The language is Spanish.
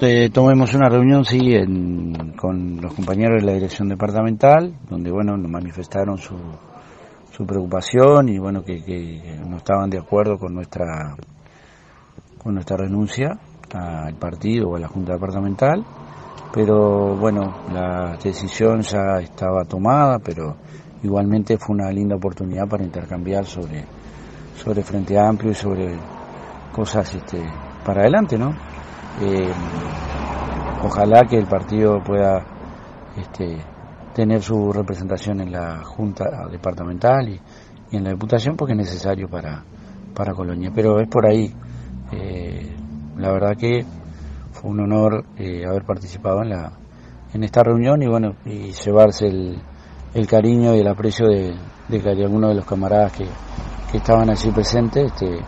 Eh, tomemos una reunión, sí, con los compañeros de la dirección departamental, donde, bueno, nos manifestaron su, preocupación y, bueno, que, no estaban de acuerdo con nuestra, con nuestra renuncia al partido o a la Junta Departamental, pero, bueno, la decisión ya estaba tomada, pero igualmente fue una linda oportunidad para intercambiar sobre, sobre Frente Amplio y sobre cosas este, para adelante, ¿no? Eh, ojalá que el partido pueda este, tener su representación en la Junta Departamental y, en la Diputación porque es necesario para, para Colonia. Pero es por ahí. Eh, la verdad que fue un honor eh, haber participado en, esta reunión y bueno, y llevarse el, cariño y el aprecio de, de, algunos de los camaradas que, que estaban allí presentes. Este,